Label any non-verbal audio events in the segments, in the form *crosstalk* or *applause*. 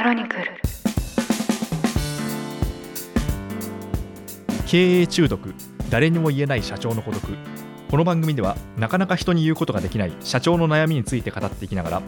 クロニクル。経営中毒。誰にも言えない社長の孤独。この番組ではなかなか人に言うことができない社長の悩みについて語っていきながら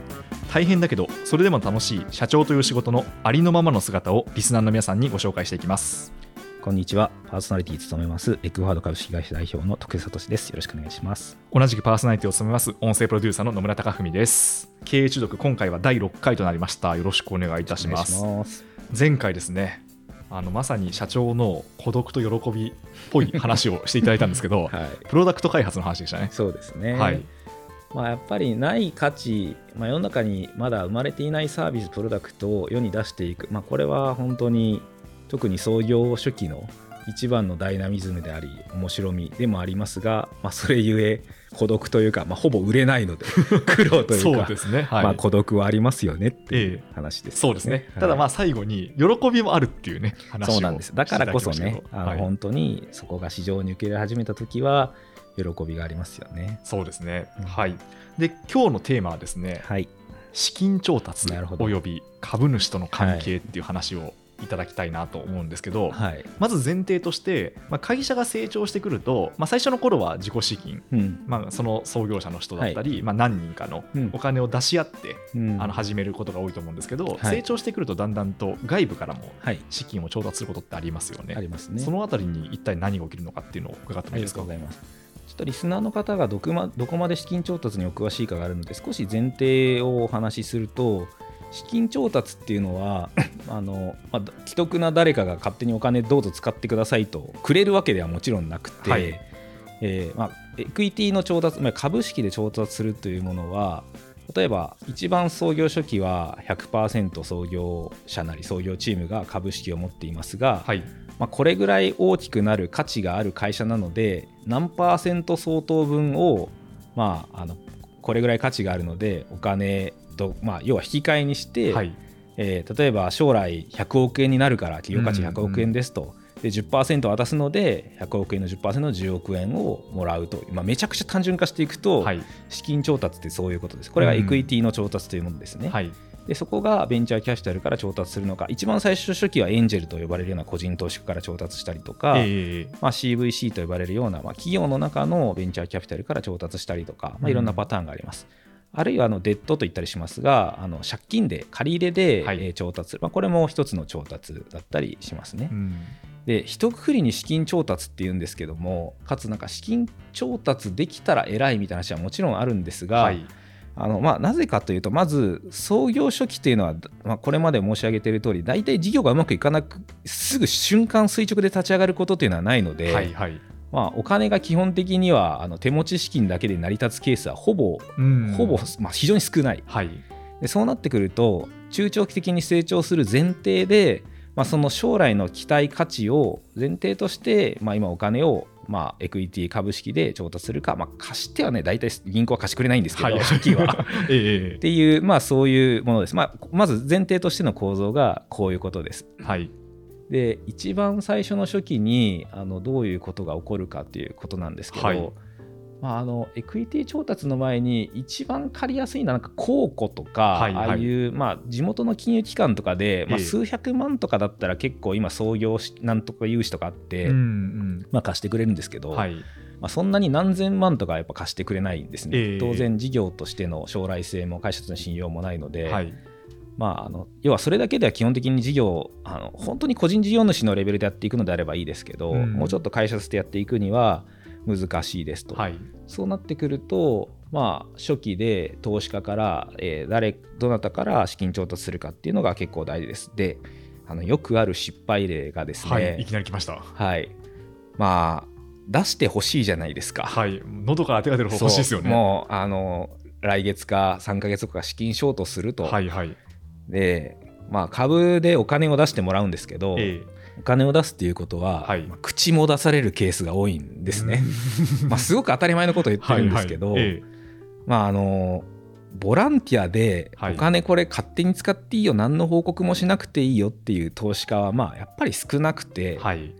大変だけどそれでも楽しい社長という仕事のありのままの姿をリスナーの皆さんにご紹介していきます。こんにちは。パーソナリティ務めます、エッグファード株式会社代表の徳井聡です。よろしくお願いします。同じくパーソナリティを務めます音声プロデューサーの野村貴文です経営中毒今回は第6回となりましたよろしくお願いいたしますます。前回ですねあのまさに社長の孤独と喜びっぽい話をしていただいたんですけど、*laughs* はい。プロダクト開発の話でしたねそうですね。はいまあ、やっぱりない価値、まあ、世の中にまだ生まれていないサービス、プロダクトを世に出していく、まあ、これは本当に特に創業初期の一番のダイナミズムであり面白みでもありますが、まあ、それゆえ孤独というか、まあ、ほぼ売れないので *laughs* 苦労というかそうですね。はい、まあ、孤独はありますよねっていうええ。話です、そうですね、はい。ただまあ最後に喜びもあるっていうね話をそうなんです。だからこそねあの本当にそこが市場に受け入れ始めた時は喜びがありますよね。そうですね、うん。はい。で今日のテーマはですねはい、資金調達および株主との関係っていう話をいただきたいなと思うんですけど、はい。まず前提として、まあ、会社が成長してくると、まあ、最初の頃は自己資金、うん。まあ、その創業者の人だったり、まあ、何人かのうん。お金を出し合って、うん。あの始めることが多いと思うんですけど、はい。成長してくるとだんだんと外部からもはい、資金を調達することってありますよね。ありますね。そのあたりに一体何が起きるのかっていうのを伺ってもいいですか？ちょっとリスナーの方がどこまどこまで資金調達にお詳しいかがあるので少し前提をお話しすると資金調達っていうのはあの、まあ、既得な誰かが勝手にお金どうぞ使ってくださいとくれるわけではもちろんなくて、はい。えーまあ、エクイティの調達、まあ、株式で調達するというものは例えば一番創業初期は100%創業者なり創業チームが株式を持っていますが、はい。まあ、これぐらい大きくなる価値がある会社なので何パーセント相当分を、まあ、あのこれぐらい価値があるのでお金と、まあ、要は引き換えにして、はい。えー例えば将来100億円になるから企業価値100億円ですと。で10%渡すので100億円の10%の10億円をもらうと、まあ、めちゃくちゃ単純化していくと、はい。資金調達ってそういうことです。これがエクイティの調達というものですね、はい。でそこがベンチャーキャピタルから調達するのか一番最初初期はエンジェルと呼ばれるような個人投資家から調達したりとか、えーまあ、CVC と呼ばれるような、まあ、企業の中のベンチャーキャピタルから調達したりとか、まあ、いろんなパターンがあります。あるいはあのデッドと言ったりしますがあの借金で借り入れで、はい。えー調達。する、まあ、これも一つの調達だったりしますね。うん。で一括りに資金調達っていうんですけどもかつなんか資金調達できたら偉いみたいな話はもちろんあるんですが、はい。あのまあ、なぜかというとまず創業初期というのは、まあ、これまで申し上げている通り大体事業がうまくいかなくすぐ瞬間垂直で立ち上がることというのはないので、はいはいまあ、お金が基本的にはあの手持ち資金だけで成り立つケースはほぼ、うんほぼ、まあ、非常に少ないはいでそうなってくると中長期的に成長する前提で、まあ、その将来の期待価値を前提として、まあ、今お金を、まあ、エクイティ株式で調達するか、まあ、貸してはね大体銀行は貸してくれないんですけど、はい初期は。*laughs* えっていう、まあ、そういうものです。まあ、まず前提としての構造がこういうことです。えはいで一番最初の初期にあのどういうことが起こるかっていうことなんですけど、はい。まあ、あのエクイティ調達の前に一番借りやすいのはなんか公庫とか、はいはい。ああいう、まあ、地元の金融機関とかで、まあ、ええ数百万とかだったら結構今創業しなんとか融資とかあって、うんうん。まあ、貸してくれるんですけど、はい。まあ、そんなに何千万とかはやっぱ貸してくれないんですね、ええ。当然事業としての将来性も会社との信用もないので、はいまあ、あの要はそれだけでは基本的に事業あの本当に個人事業主のレベルでやっていくのであればいいですけど、うん。もうちょっと会社としてやっていくには難しいですと、はい。そうなってくると、まあ、初期で投資家から、えー誰どなたから資金調達するかっていうのが結構大事です。であのよくある失敗例がですね、はいいきなり来ました。はい。まあ出してほしいじゃないですか。はい。喉から手が出る方欲しいですよね。もうあの来月か3ヶ月後か資金ショートすると、はいはいで、まあ、株でお金を出してもらうんですけど、えお金を出すっていうことは、はい。まあ口も出されるケースが多いんですね。*laughs* まあすごく当たり前のことを言ってるんですけど、はいはい。えまああのボランティアではい。お金これ勝手に使っていいよ、何の報告もしなくていいよっていう投資家はまあやっぱり少なくて、えはい。や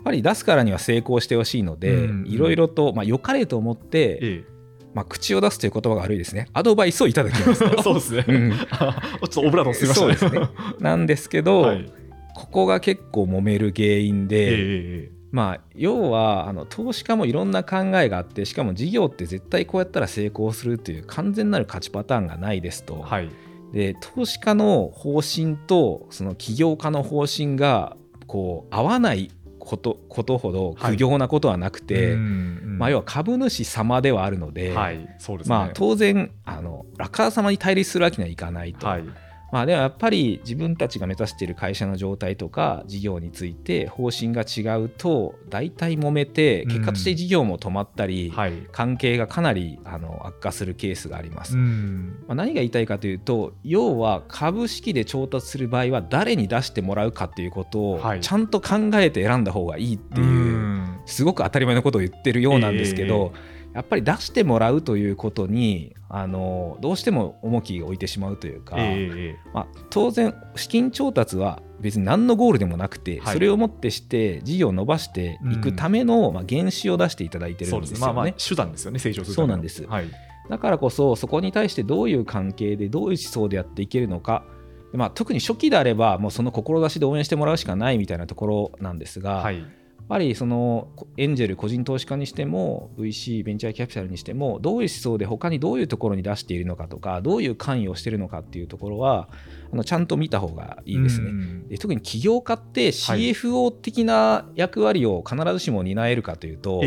っぱり出すからには成功してほしいのでいろいろと、まあ、良かれと思って、えまあ、口を出すという言葉が悪いですね。アドバイスをいただきます。*laughs* そうですね、うん。あ *laughs* ちょっとオブラートすみましたそうですね。なんですけど、はい。ここが結構揉める原因えで、えまあ要はあの投資家もいろんな考えがあってしかも事業って絶対こうやったら成功するという完全なる勝ちパターンがないですと、はい。で投資家の方針とその起業家の方針がこう合わないことことほど苦行なことはなくて、うんうん。まあ、要は株主様ではあるので、はい。そうですね。まあ、当然あのラカー様に対立するわけにはいかないと。はいまあ、でもやっぱり自分たちが目指している会社の状態とか事業について方針が違うと大体揉めてうん。結果として事業も止まったり、はい。関係がかなりあの悪化するケースがあります。うん。まあ、何が言いたいかというと要は株式で調達する場合は誰に出してもらうかっていうことをはい。ちゃんと考えて選んだ方がいいっていう、ん。すごく当たり前のことを言ってるようなんですけど、やっぱり出してもらうということにあのどうしても重きを置いてしまうというか、えええまあ、当然資金調達は別に何のゴールでもなくて、はい。それをもってして事業を伸ばしていくための、まあ、原資を出していただいてるんでですすよね。まあまあ手段ですよね。成長するそうなんです。はい。だからこそそこに対してどういう関係でどういう思想でやっていけるのか、でまあ、特に初期であればもうその志で応援してもらうしかないみたいなところなんですが、はいぱりそのエンジェル個人投資家にしても VC ベンチャーキャピタルにしてもどういう思想で他にどういうところに出しているのかとかどういう関与をしているのかっていうところはあのちゃんと見た方がいいですね。うん。で特に起業家って CFO 的な役割を必ずしも担えるかというと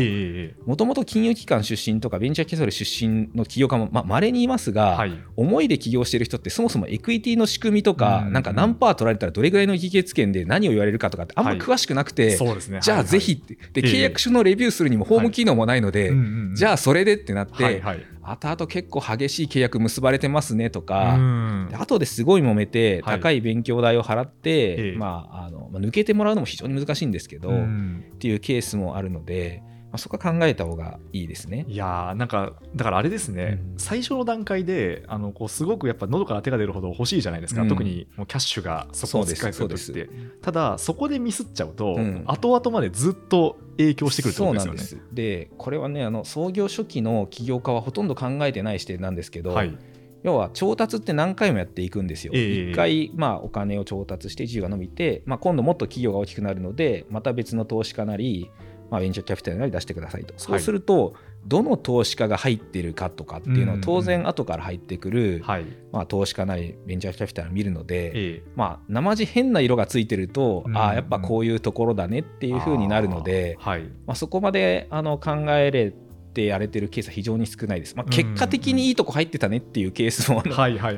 もともと金融機関出身とかベンチャーキャピタル出身の起業家もまあ稀にいますが、はい。思いで起業してる人ってそもそもエクイティの仕組みとか、うん。なんか何パー取られたらどれぐらいの議決権で何を言われるかとかってあんまはい。詳しくなくて、そうですね。じゃあぜひって、で契約書のレビューするにもホーム機能もないので、じゃああそれでってなって、はいはい。後々結構激しい契約結ばれてますねとか、うん。ですごい揉めてはい。高い勉強代を払って、ええ。まあ、あのまあ抜けてもらうのも非常に難しいんですけど、うん。っていうケースもあるので、まあ、そこは考えた方がいいですね。いやーなんかだからあれですね、うん。最初の段階であのこうすごくやっぱ喉から手が出るほど欲しいじゃないですか、うん。特にもうキャッシュがそこを使いする時って。ただそこでミスっちゃうと、うん。後々までずっと影響してくるってことですよね。そうなんです。でこれはねあの創業初期の起業家はほとんど考えてない視点なんですけど、はい。要は調達って何回もやっていくんですよ。ええ。一回、まあ、お金を調達して事業が伸びて、まあ、今度もっと企業が大きくなるのでまた別の投資家なり、まあ、ベンチャーキャピタルなり出してくださいと。そうすると、どの投資家が入っているかとかっていうのはうん。当然後から入ってくる、はい。まあ、投資家なりベンチャーキャピタルを見るので、えまあ、生地変な色がついてると、うん。ああやっぱこういうところだねってえいう風になるので、まあ、そこまであの考えれてやれてるケースは非常に少ないです。まあ、結果的にいいとこ入ってたねっていうケースも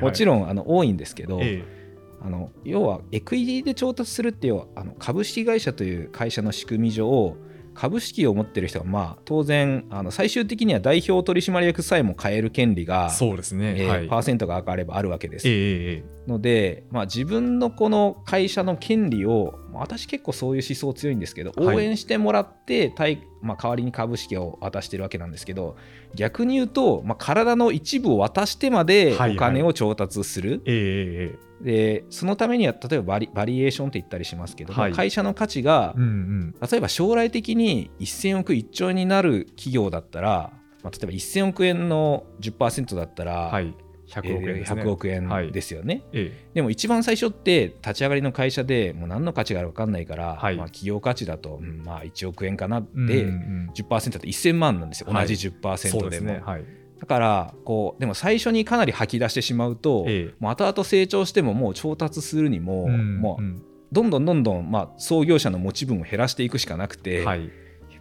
もちろんあの多いんですけど、えあの要はエクイティで調達するっていうあの株式会社という会社の仕組み上株式を持ってる人はまあ当然あの最終的には代表取締役さえも変える権利えが、そうですね、えーはい。パーセントが上がればあるわけです。えええので、まあ、自分のこの会社の権利をまあ私結構そういう思想強いんですけどはい。応援してもらって対、まあ、代わりに株式を渡してるわけなんですけど逆に言うと、まあ、体の一部を渡してまではいはい。お金を調達する、ええええでそのためには例えばバリバリエーションって言ったりしますけど、はい。まあ会社の価値がえうんうん。例えば将来的に1000億1兆円になる企業だったら、まあ、例えば1000億円の10%だったら、はい100億円ですね、えー100億はい。円ですよね。えでも一番最初って立ち上がりの会社でもう何の価値があるか分かんないから、はい。まあ、企業価値だと、うんまあ1億円かなで、えうんうん10%だと1000万なんですよ、はい。同じ10%そうでも。はい。だからこうでも最初にかなり吐き出してしまうと、ええ。もう後々成長してももう調達するにも、うんもううんどんどんどんどん、まあ、創業者の持ち分を減らしていくしかなくて、はい。結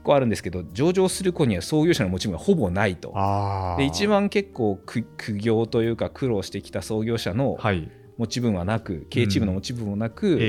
構あるんですけど上場する子には創業者の持ち分がほぼないと。あで一番結構苦苦行というか苦労してきた創業者のはい。持ち分はなく、経営チームの持ち分もなく、えええ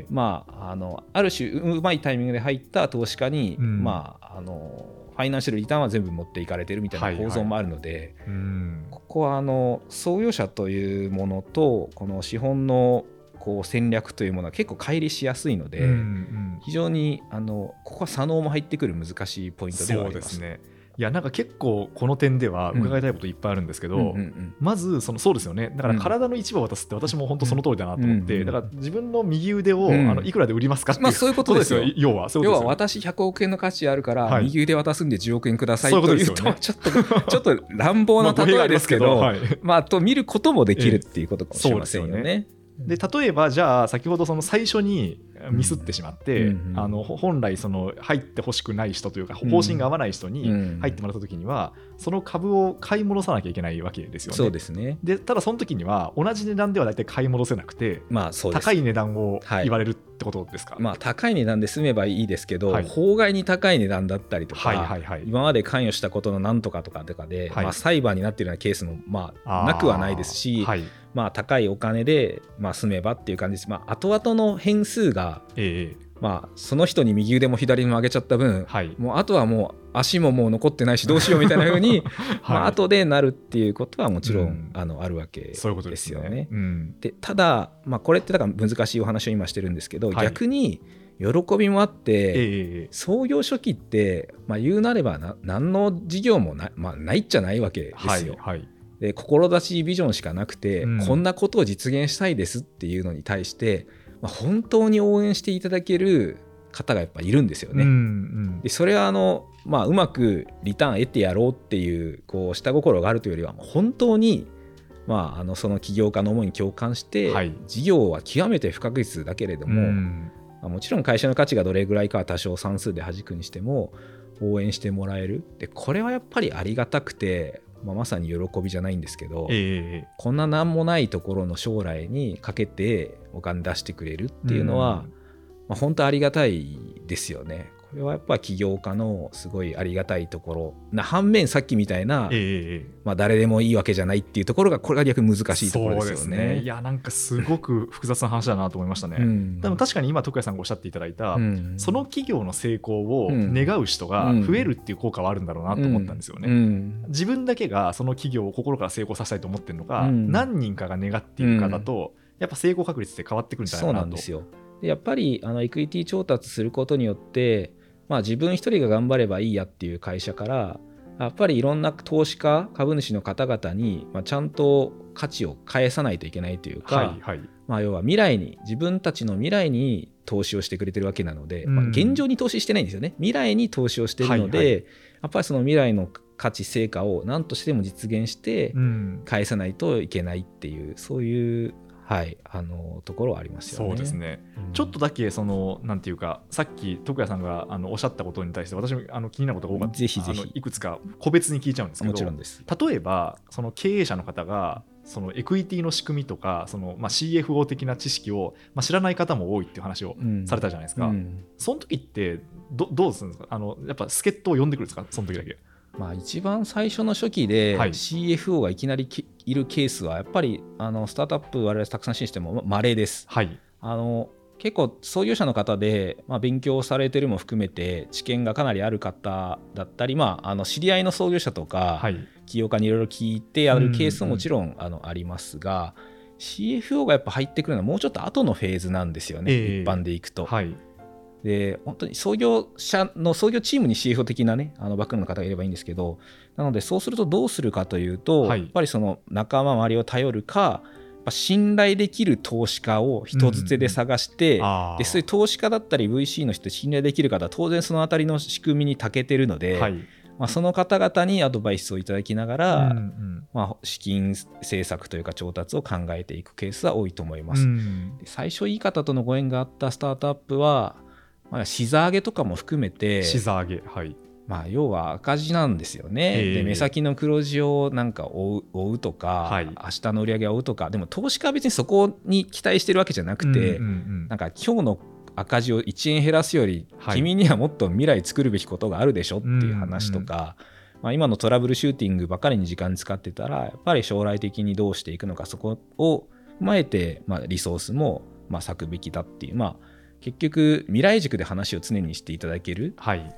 え。まあ、あのある種ううまいタイミングで入った投資家に、うん。まあ、あのファイナンシャルリターンは全部持っていかれてるみたいな構造もあるので、うん。ここはあの創業者というものとこの資本のこう戦略というものは結構乖離しやすいので、うんうん。非常にあのここは左脳も入ってくる難しいポイントではそあります。ね。いやなんか結構この点では伺いたいこといっぱいあるんですけど、うんうんうん。まずそのそうですよね。だから体の一部を渡すって私も本当その通りだなと思って、うんだから自分の右腕を、うん。あのいくらで売りますかっていう、まあそういうことですよ。要はそういう要は私100億円の価値あるから、はい。右腕渡すんで10億円くださいということね。とちょっとちょっと乱暴な *laughs* 例えりますけどですけど、はい。まあと見ることもできるっていうことかもしれませんよそうですね。で例えばじゃあ先ほどその最初にミスってしまって、うんうんあのほ本来その入ってほしくない人というかうん。方針が合わない人にうん。入ってもらった時には、その株を買い戻さなきゃいけないわけですよね。そうですね。でただその時には同じ値段では大体買い戻せなくてまあそうです。高い値段をはい言われるってことですか、まあ高い値段で済めばいいですけど、はい。法外に高い値段だったりとか、はいはいはい。今まで関与したことのなんとかとかとかで、はい。まあ、裁判になっているようなケースもまあなくはないですし、はい。まあ、高いお金で、まあ、済めばっていう感じです。まあ、後々の変数が、ええ。まあ、その人に右腕も左にも上げちゃった分、はい。もうあとはもう足ももう残ってないしどうしようみたいな風に、*laughs* まあはい。後でなるっていうことはもちろん、うん。あのあるわけですそういうことですよよね。ね。うん。でただ、まあ、これってだから難しいお話を今してるんですけど、はい。逆に喜びもあって、ええ創業初期って、まあ、言うなればな何の事業もな,、まあ、ないっちゃないわけですよ。はいはい。で志ビジョンしかなくて、うん。こんなことを実現したいですっていうのに対して、まあ、本当に応援していただける方がやっぱいるんですよね。うんうん。でそれはあの、まあ、うまくリターン得てやろうっていうこう下心があるというよりは本当に、まあ、あのその起業家の思いに共感して、はい。事業は極めて不確実だけれども、うん。まあもちろん会社の価値がどれぐらいかは多少算数で弾くにしても応援してもらえる。でこれはやっぱりありがたくて、まあ、まさに喜びじゃないんですけど、ええこんな何もないところの将来にかけてお金出してくれるっていうのは、まあ、本当ありがたいですよね。これはやっぱ起業家のすごいありがたいところな反面さっきみたいな、ええええまあ、誰でもいいわけじゃないっていうところがこれが逆に難しいところですよそうね。いやなんかすごく複雑な話だなと思いましたね。うんでも確かに今徳谷さんがおっしゃっていただいた、うんその企業の成功をうん願う人が増えるっていう効果はあるんだろうなと思ったんですよね。うん自分だけがその企業を心から成功させたいと思ってるのか、うん何人かが願っているかだと、やっぱ成功確率って変わってくるんじゃないそうかなと。なんですよ。でやっぱりあのエクイティ調達することによって、まあ、自分一人が頑張ればいいやっていう会社からやっぱりいろんな投資家株主の方々に、まあ、ちゃんと価値を返さないといけないというか、はいはい。まあ、要は未来に自分たちの未来に投資をしてくれてるわけなので、うん。まあ、現状に投資してないんですよね。未来に投資をしてるので、はいはやっぱりその未来の価値成果を何としても実現してうん。返さないといけないっていうそういう、はい、あのところはありますよね。そうですね、うん。ちょっとだけそのなんていうかさっき徳谷さんがあのおっしゃったことに対して私もあの気になることが多かった。ぜひぜひ。いくつか個別に聞いちゃうんですけどもちろんです。例えばその経営者の方がそのエクイティの仕組みとかその、まあ、CFO 的な知識を、まあ、知らない方も多いっていう話をうん。されたじゃないですか、うん。その時ってどどうするんですか？あのやっぱ助っ人を呼んでくるんですか？その時だけまあ、一番最初の初期ではい。CFO がいきなりきいるケースはやっぱりあのスタートアップ我々たくさん支援してもま稀です。はい。あの結構創業者の方で、まあ、勉強されてるも含めて知見がかなりある方だったり、まあ、あの知り合いの創業者とか、はい。起業家にいろいろ聞いてやるケースももちろん、あのありますが CFO がやっぱ入ってくるのはもうちょっと後のフェーズなんですよね、ええ。一般でいくと。はいで本当に創業者の創業チームに CFO 的なねあのバックの方がいればいいんですけどなのでそうするとどうするかというと、はい。やっぱりその仲間周りを頼るかやっぱ信頼できる投資家を人づてで探して、あー。でそういう投資家だったり VC の人信頼できる方は当然そのあたりの仕組みに長けてるので、はい。まあ、その方々にアドバイスをいただきながら、うんうん。まあ、資金政策というか調達を考えていくケースは多いと思います。うん。で最初いい方とのご縁があったスタートアップは、まあ、シザ上げとかも含めて、シザーゲはい。まあ、要は赤字なんですよね、ええ。で目先の黒字をなんか追うとか、はい。明日の売り上げを追うとか。でも投資家は別にそこに期待してるわけじゃなくて、うんうんうんなんか今日の赤字を1円減らすより、はい。君にはもっと未来作るべきことがあるでしょっていう話とか、まあ、今のトラブルシューティングばかりに時間使ってたらやっぱり将来的にどうしていくのかそこを踏まえて、まあ、リソースもまあ割くべきだっていうまあ結局未来軸で話を常にしていただけるはい。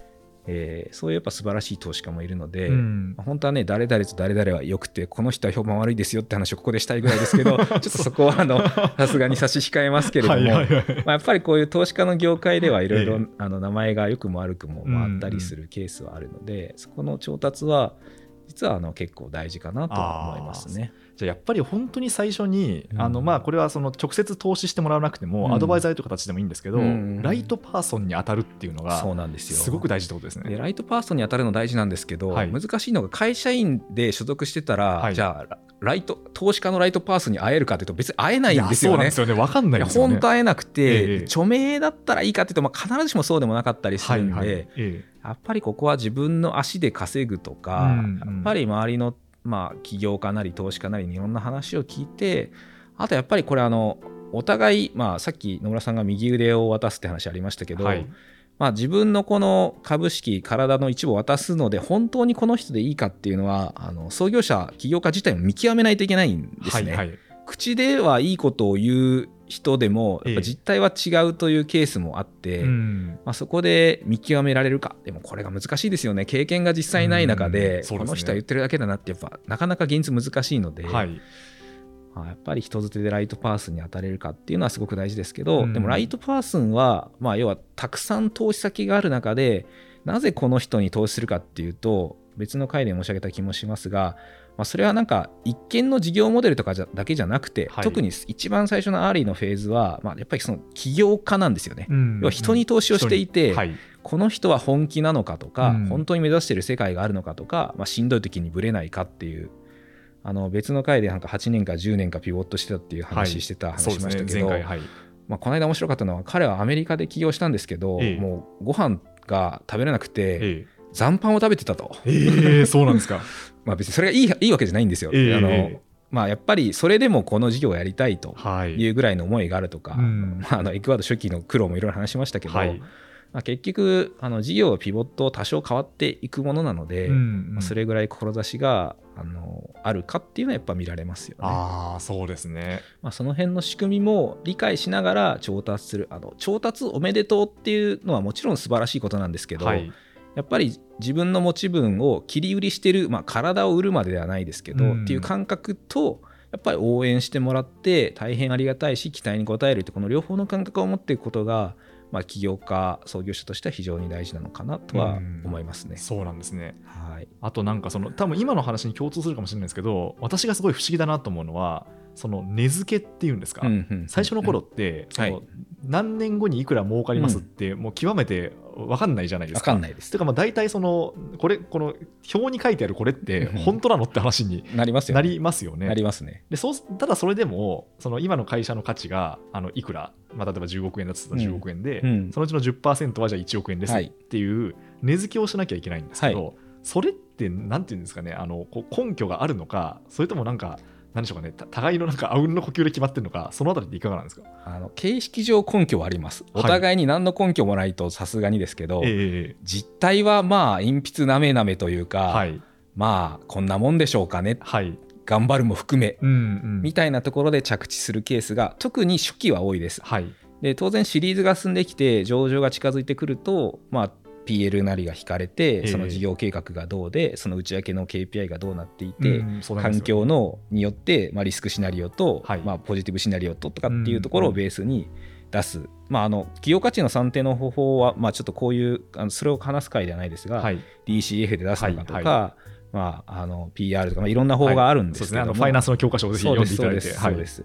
えーそういうやっぱ素晴らしい投資家もいるので、うん。本当はね誰々と誰々は良くてこの人は評判悪いですよって話をここでしたいぐらいですけど *laughs* ちょっとそこはあのさすがに差し控えますけれども、まあ、やっぱりこういう投資家の業界ではいろいろ名前が良くも悪くもまああったりするケースはあるので、そこの調達は実はあの結構大事かなとは思いますね。じゃあやっぱり本当に最初に、うんあのまあこれはその直接投資してもらわなくても、うんアドバイザーという形でもいいんですけど、うん right person に当たるっていうのがそうなんですよすごく大事ってことですね。で right person に当たるの大事なんですけど、はい難しいのが会社員で所属してたら、はいじゃあラ right 投資家の right person に会えるかというと別に会えないんですそうよね。なんですよね。わかんないいやですよね。本当会えなくて、ええ著名だったらいいかっていうと、まあ、必ずしもそうでもなかったりするんで、はいはい。ええやっぱりここは自分の足で稼ぐとか、うんうんやっぱり周りの、まあ、起業家なり投資家なりにいろんな話を聞いてあとやっぱりこれあのお互い、まあ、さっき野村さんが右腕を渡すって話ありましたけど、はいまあ、自分のこの株式体の一部を渡すので本当にこの人でいいかっていうのはあの創業者起業家自体も見極めないといけないんですね。はいはい。口ではいいことを言う人でもやっええぱ実態は違うというケースもあって、うん。まあ、そこで見極められるか。でもこれが難しいですよね。経験が実際ない中うん。で,、そうですね。この人は言ってるだけだなってやっぱなかなか現実難しいので、はい。まあやっぱり人づてで right person に当たれるかっていうのはすごく大事ですけど、うん。でも right person は、まあ、要はたくさん投資先がある中でなぜこの人に投資するかっていうと別の回で申し上げた気もしますが、まあ、それはなんか一見の事業モデルとかじゃだけじゃなくて、はい特に一番最初の early のフェーズは、まあ、やっぱりその起業家なんですよね。うん要は人に投資をしていて、はい。この人は本気なのかとか、うん本当に目指している世界があるのかとか、まあ、しんどい時にぶれないかっていうあの別の回でなんか8年か10年かピボットしてたっていう話してた。話しましたけど、はい。まあ、この間面白かったのは彼はアメリカで起業したんですけど、ええもうご飯が食べれなくてえ残飯を食べてたと、えええそうなんですか。*laughs* まあ、別にそれがいいいいわけじゃないんですよ、ええあのええまあ、やっぱりそれでもこの事業をやりたいとはい。いうぐらいの思いがあるとか、うんまあ、あのエクアド初期の苦労もいろいろ話しましたけど、はい。まあ、結局あの事業はピボット多少変わっていくものなので、うんまあ、それぐらい志があのあるかっていうのはやっぱ見られますよね。ああ、そうですね。まあ、その辺の仕組みも理解しながら調達するあの調達おめでとうっていうのはもちろん素晴らしいことなんですけど、はい。やっぱり自分の持ち分を切り売りしてる、まあ、体を売るまでではないですけど、うん。っていう感覚とやっぱり応援してもらって大変ありがたいし期待に応えるってこの両方の感覚を持っていくことが、まあ、起業家創業者としては非常に大事なのかなとは思いますね。そうなんですね。はい、あとなんかその多分今の話に共通するかもしれないですけど私がすごい不思議だなと思うのはその値付けっていうんですか、うんうん最初の頃って、はい。何年後にいくら儲かりますって、もう極めて分かんないじゃないですか。わかんないですて。かまあ大体そのこれこの表に書いてあるこれってうん本当なのって話になりますよね。なりますよね。なりますね。でそうただそれでもその今の会社の価値があのいくら、まあ、例えば10億円だとすると10億円で、うんそのうちの10%はじゃあ1億円ですはいっていう値付けをしなきゃいけないんですけど、それってなんていうんですかねあのこう根拠があるのかそれともなんか何でしょうかね。た互いのなんかあうんの呼吸で決まってるのかそのあたりっていかがなんですか？あの形式上根拠はあります。はい。お互いに何の根拠もないとさすがにですけど、え実態はまあ鉛筆なめなめというか、えはい。まあこんなもんでしょうかね。はい。頑張るも含め、うんうん。みたいなところで着地するケースが特に初期は多いです。はい。で当然シリーズが進んできて上場が近づいてくると、まあ、PL なりが引かれえてえ。その事業計画がどうでその内訳の KPI がどうなっていて、環境のによって、まあ、リスクシナリオと、はい。まあ、ポジティブシナリオととかっていうところをベースに出す、まあ、あの企業価値の算定の方法は、まあ、ちょっとこういうあのそれを話す回ではないですが、はい。DCF で出すのかとか、はいはまあ、あの PR とか、まあ、いろんな方法があるんですけども、そうですね。あのファイナンスの教科書をぜひ読んでいただいて。そうです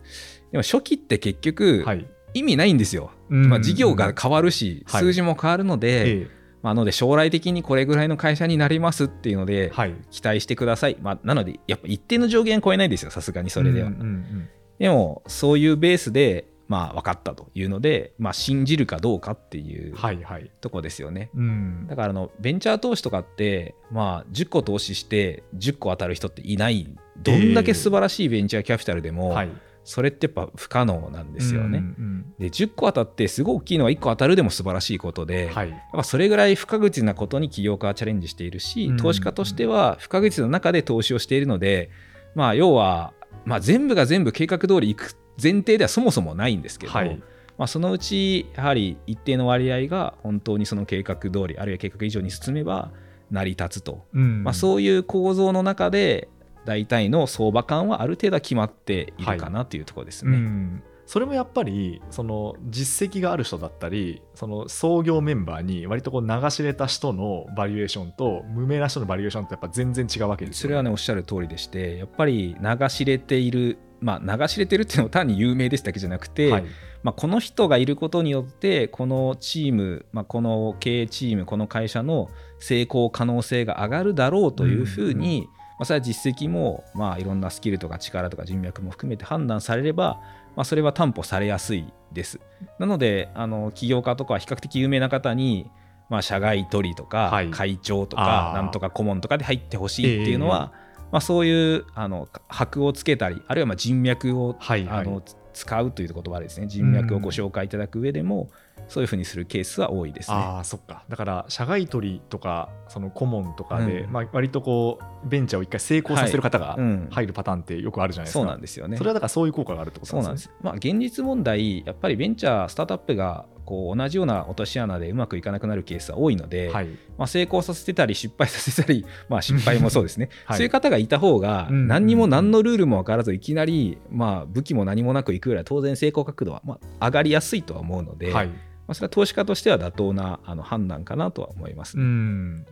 でも初期って結局、はい。意味ないんですよ、うん。まあ、事業が変わるし、はい。数字も変わるので、ええまあ、ので将来的にこれぐらいの会社になりますっていうので、はい。期待してください、まあ、なのでやっぱ一定の上限超えないですよさすがにそれでは、うんうんうん。でもそういうベースでまあ分かったというので、まあ、信じるかどうかっていうはいはい。とこですよね。うん。だからあのベンチャー投資とかって、まあ、10個投資して10個当たる人っていない。どんだけ素晴らしいベンチャーキャピタルでも、はいそれってやっぱ不可能なんですよね。うんうんで10個当たってすごい大きいのは1個当たるでも素晴らしいことで、はい。やっぱそれぐらい不確実なことに起業家はチャレンジしているし、うん投資家としては不確実な中で投資をしているので、まあ、要は、まあ、全部が全部計画通りいく前提ではそもそもないんですけど、はい。まあ、そのうちやはり一定の割合が本当にその計画通りあるいは計画以上に進めば成り立つと、うん。まあ、そういう構造の中で大体の相場感はある程度は決まっているかなというところですね。うん。それもやっぱりその実績がある人だったりその創業メンバーに割とこう流し入れた人のバリュエーションと無名な人のバリュエーションってやっぱ全然違うわけですよ、それはねおっしゃる通りでしてやっぱり流し入れているまあ流し入れてるっていうのは単に有名ですだけじゃなくて、はい。まあ、この人がいることによってこのチーム、まあ、この経営チームこの会社の成功可能性が上がるだろうというふうに、まあ、それは実績も、まあ、いろんなスキルとか力とか人脈も含めて判断されれば、まあ、それは担保されやすいです。なのであの起業家とか比較的有名な方に、まあ、社外取りとか、はい。会長とあかー。なんとか顧問とかで入ってほしいっていうのは、まあ、そういうあの箔をつけたりあるいはまあ人脈をはいはい。あの使うという言葉ですね。人脈をご紹介いただく上でも、そういうふうにするケースは多いですね。ああそっか。だから社外取りとかその顧問とかで、うん。まあ、割とこうベンチャーを一回成功させる方がうん。入るパターンってよくあるじゃないですか、そうなんですよね。それはだからそういう効果があるってことそうなんです。まあ、現実問題、やっぱりベンチャー、スタートアップがこう同じような落とし穴でうまくいかなくなるケースは多いので、はい。まあ、成功させてたり、失敗させたり、*laughs* まあ、失敗もそうですね、はい。そういう方がいた方が、うん何にも何のルールも分からず、いきなり、まあ、武器も何もなくいくぐらい、当然成功角度はまあ上がりやすいとは思うので、はいまあ、それは投資家としては妥当なあの判断かなとは思いますうね、ん。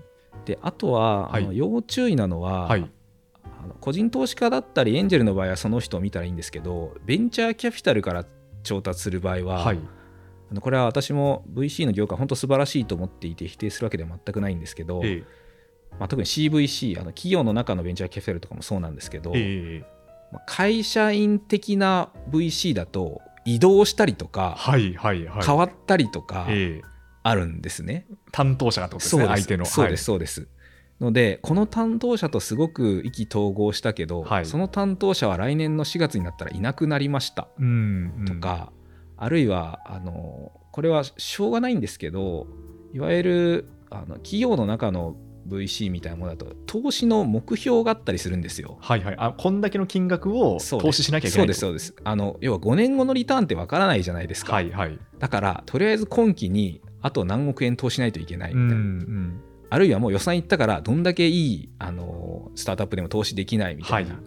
であとは、はい。あの要注意なのは、はい。あの個人投資家だったりエンジェルの場合はその人を見たらいいんですけどベンチャーキャピタルから調達する場合は、はい。あのこれは私も VC の業界本当素晴らしいと思っていて否定するわけでは全くないんですけど、えまあ、特に CVC あの企業の中のベンチャーキャピタルとかもそうなんですけど、ええ。えまあ会社員的な VC だと移動したりとか、はいはいはい。変わったりとかええ。あるんですね。担当者がってことですね相手の。そうですそうです。のでこの担当者とすごく意気投合したけど、はい。その担当者は来年の4月になったらいなくなりました。とか、あるいはあのこれはしょうがないんですけどいわゆるあの企業の中の VC みたいなものだと投資の目標があったりするんですよ。はいはい。あこんだけの金額を投資しなきゃいけないそうですそうです。あの要は5年後のリターンってわからないじゃないですか、はいはい。だからとりあえず今期にあと何億円投資しないといけないみたいな、んあるいはもう予算いったからどんだけいいあのスタートアップでも投資できないみたいな、はい。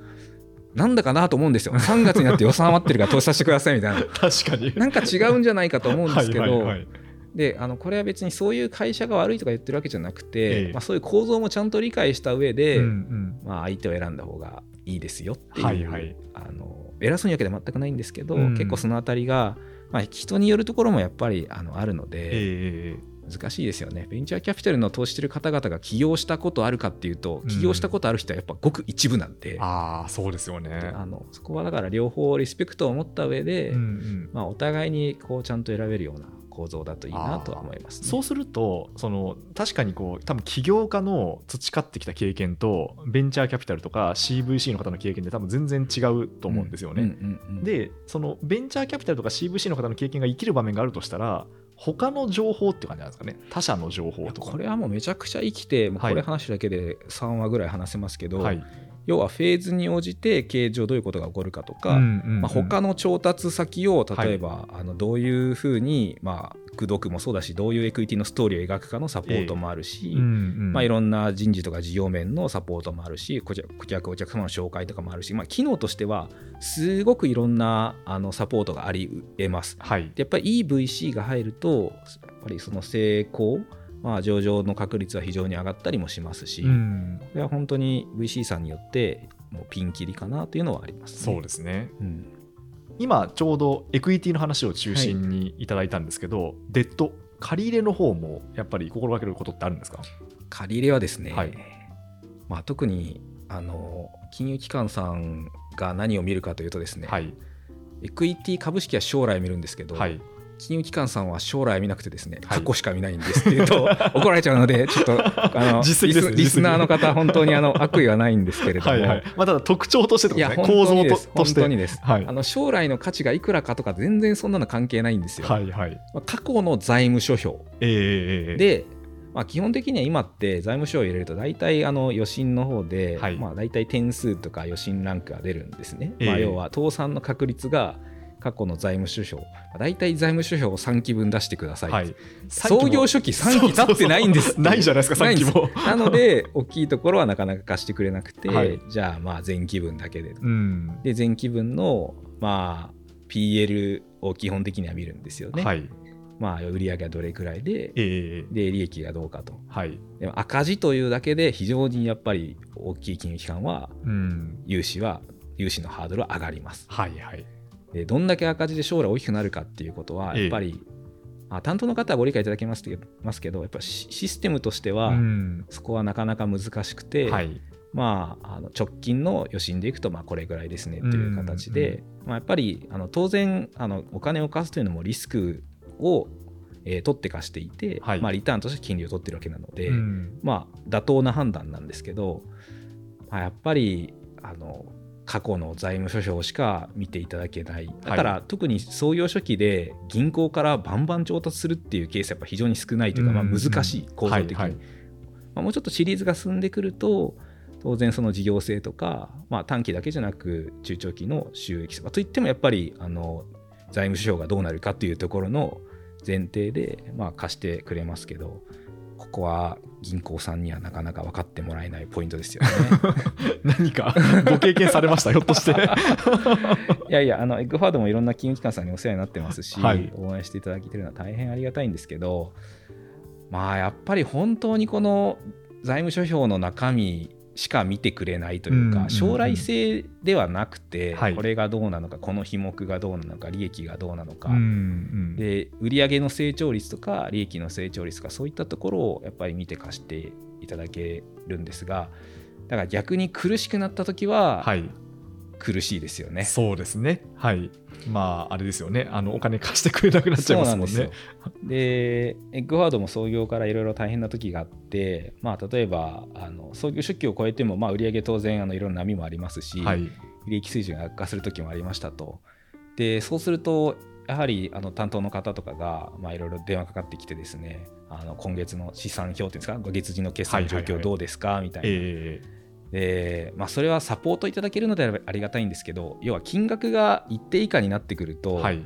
なんだかなと思うんですよ。3月になって予算余ってるから投資させてくださいみたいな。*laughs* 確かに。なんか違うんじゃないかと思うんですけど、はいはいはいであのこれは別にそういう会社が悪いとか言ってるわけじゃなくて、ええ。まあ、そういう構造もちゃんと理解した上で、うんうん。まあ、相手を選んだ方がいいですよっていう、はいはい。あの偉そうにわけでは全くないんですけど、うん。結構そのあたりが、まあ、人によるところもやっぱりあのあるのえで、ええ難しいですよね。ベンチャーキャピタルの投資してる方々が起業したことあるかっていうと、起業したことある人はやっぱごく一部なんで、ああそうですよね。あのそこはだから両方リスペクトを持った上で、うんうん。まあ、お互いにこうちゃんと選べるような構造だといいなとは思います、ね。そうするとその確かにこう多分起業家の培ってきた経験とベンチャーキャピタルとか CVC の方の経験って多分全然違うと思うんですよね。でそのベンチャーキャピタルとか CVC の方の経験が生きる場面があるとしたら他の情報っていう感じなんですかね他社の情報とか。これはもうめちゃくちゃ生きて、もうはいこれ話だけで3話ぐらい話せますけど、はい要はフェーズに応じて経営上どういうことが起こるかとか、うんうんうん。まあ、他の調達先を例えば、あのどういうふうに、まあ、口説くもそうだしどういうエクイティのストーリーを描くかのサポートもあるし、うんうん。まあ、いろんな人事とか事業面のサポートもあるし顧客顧客お客様の紹介とかもあるし、まあ、機能としてはすごくいろんなあのサポートがあり得ます。はい。でやっぱりいい VC が入るとやっぱりその成功、まあ、上場の確率は非常に上がったりもしますし、うん。これは本当に VC さんによってもうピンキリかなというのはあります、そうですね。うん。今ちょうどエクイティの話を中心にいただいたんですけど、デッド借り入れの方もやっぱり心がけることってあるんですか？借り入れはですね、はい。まあ、特にあの金融機関さんが何を見るかというとですね、はい。エクイティ株式は将来見るんですけど、はい金融機関さんは将来見なくてですねはい。過去しか見ないんですっていうと *laughs* 怒られちゃうのでちょっとあの *laughs* リスリスナーの方本当にあの悪意はないんですけれども、まあ、ただ特徴としてとですね構造ととして。本当にです、はい。あの将来の価値がいくらかとか全然そんなの関係ないんですよ、はいはい。まあ過去の財務諸表。ええええええ。で、まあ、基本的には今って財務省を入れると大体あの予診の方で、はい。まあ、大体点数とか予診ランクが出るんですね、ええ。まあ、要は倒産の確率が過去の財務諸表。大体財務諸表を3期分出してください、はい、創業初期3期経ってないんですないじゃないですか3期も。なので大きいところはなかなか貸してくれなくて、はい。じゃあまあ前期分だけでうん。で前期分のまあ PL を基本的には見るんですよね、はい。まあ売上がどれくらいでえー、で利益がどうかと。はい。でも赤字というだけで非常にやっぱり大きい金融機関はうん。融資は融資のハードルは上がります。はいはいでどんだけ赤字で将来大きくなるかっていうことはええ。やっぱり、まあ、担当の方はご理解いただけますけどますけどやっぱシシステムとしては、うん。そこはなかなか難しくて、はい。まあ、あの直近の余震でいくとまあこれぐらいですねっていう形で、まあ、やっぱりあの当然あのお金を貸すというのもリスクを、えー取って貸していて、はい。まあ、リターンとして金利を取ってるわけなので、うん。まあ、妥当な判断なんですけど、まあ、やっぱりあの過去の財務諸表しか見ていただけない。だから、特に創業初期で銀行からバンバン調達するっていうケースはやっぱ非常に少ないというか、まあ、うん難しい構造的に、はいはい。まあ、もうちょっとシリーズが進んでくると当然その事業性とか、まあ、短期だけじゃなく中長期の収益性。といってもやっぱりあの財務諸表がどうなるかというところの前提で、まあ、貸してくれますけどここは銀行さんにはなかなか分かってもらえないポイントですよね。*laughs* 何か？ご経験されました？ひょっとして。*laughs* いやいやあのエッグファードもいろんな金融機関さんにお世話になってますし、はい。応援していただいてるのは大変ありがたいんですけどまあやっぱり本当にこの財務諸表の中身しか見てくれないというか、将来性ではなくて、はい。これがどうなのかこの品目がどうなのか利益がどうなのか、で売上の成長率とか利益の成長率とかそういったところをやっぱり見て貸していただけるんですがだから逆に苦しくなった時ははい苦しいですよね。そうですね。はい。まああれですよね。あのお金貸してくれなくなっちゃいますもんね。ですよ。でエッグファードも創業からいろいろ大変な時があって、まあ、例えばあの創業出期を超えても、まあ、売上当然あのいろんな波もありますし、はい。利益水準が悪化する時もありましたと。でそうするとやはりあの担当の方とかがまあいろいろ電話かかってきてですねあの今月の資産表っていうんですか？月次の決算の状況どうですか？みたいな。えでまあ、それはサポートいただけるのであればありがたいんですけど要は金額が一定以下になってくると、ーはい。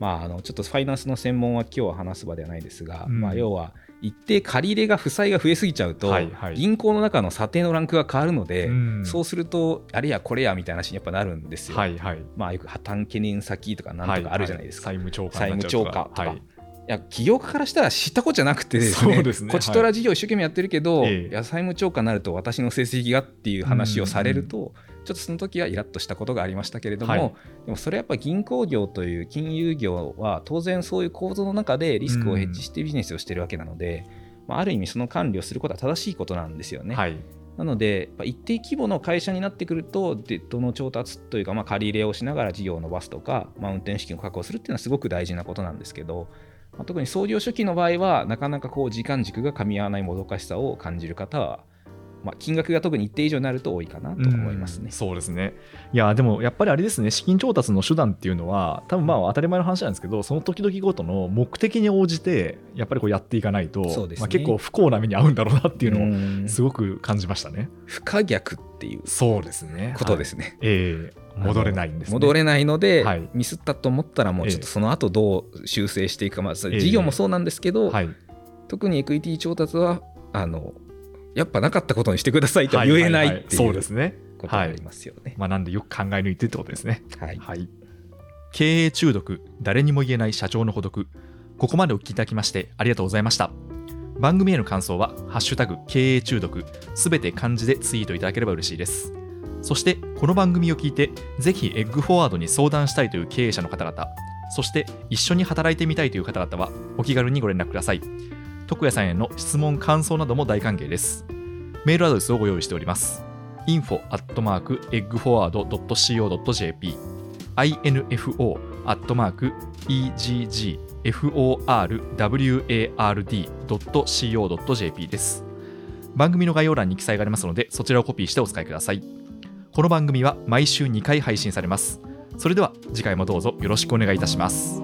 まあ、あのちょっとファイナンスの専門は今日は話す場ではないですが、うん。まあ、要は一定借り入れが負債が増えすぎちゃうと、はいはい。銀行の中の査定のランクが変わるので、うん。そうするとあれやこれやみたいな話にやっぱなるんですよ。はいはい。まあ、よく破綻懸念先とかなんとかあるじゃないですか。はいはい。債務超過債務超過とか、はいい、や起業家からしたら知ったことじゃなくてですねそうですね。こちとら事業一生懸命やってるけど、ええ。いや債務超過になると私の成績がっていう話をされると、ちょっとその時はイラッとしたことがありましたけれども、はい。でもそれはやっぱ銀行業という金融業は当然そういう構造の中でリスクをヘッジしてビジネスをしてるわけなので、まあ、ある意味その管理をすることは正しいことなんですよね。はい。なので、一定規模の会社になってくると、デッドの調達というか、まあ、借り入れをしながら事業を伸ばすとか、まあ、運転資金を確保するっていうのはすごく大事なことなんですけど、まあ、特に創業初期の場合は、なかなかこう時間軸が噛み合わないもどかしさを感じる方は、まあ、金額が特に一定以上になると多いかなと思いますねうん。そうですね。いや、でもやっぱりあれですね、資金調達の手段っていうのは、多分まあ当たり前の話なんですけど、その時々ごとの目的に応じて、やっぱりこうやっていかないと、ねまあ、結構不幸な目に遭うんだろうなっていうのを、うんすごく感じましたね。不可逆っていうそうですね。ことですね。ええ戻れないんですね。戻れないので、はいミスったと思ったらもうちょっとその後どう修正していくか、まあ、事業もそうなんですけど、はい。特にエクイティ調達はあのやっぱなかったことにしてくださいとは言えないっていそううですね。ことがありますよね。まあ、なんでよく考え抜いてってことですね。はい、はい。経営中毒、誰にも言えない社長の孤独。ここまでお聞きいただきましてありがとうございました。番組への感想は、ハッシュタグ経営中毒、すべて漢字でツイートいただければ嬉しいです。そして、この番組を聞いて、ぜひエッグフォワードに相談したいという経営者の方々、そして一緒に働いてみたいという方々は、お気軽にご連絡ください。徳谷さんへの質問、感想なども大歓迎です。メールアドレスをご用意しております。info at mark eggforward.co.jp info at mark eggforward.co.jp です。番組の概要欄に記載がありますので、そちらをコピーしてお使いください。この番組は毎週2回配信されます。それでは次回もどうぞよろしくお願いいたします。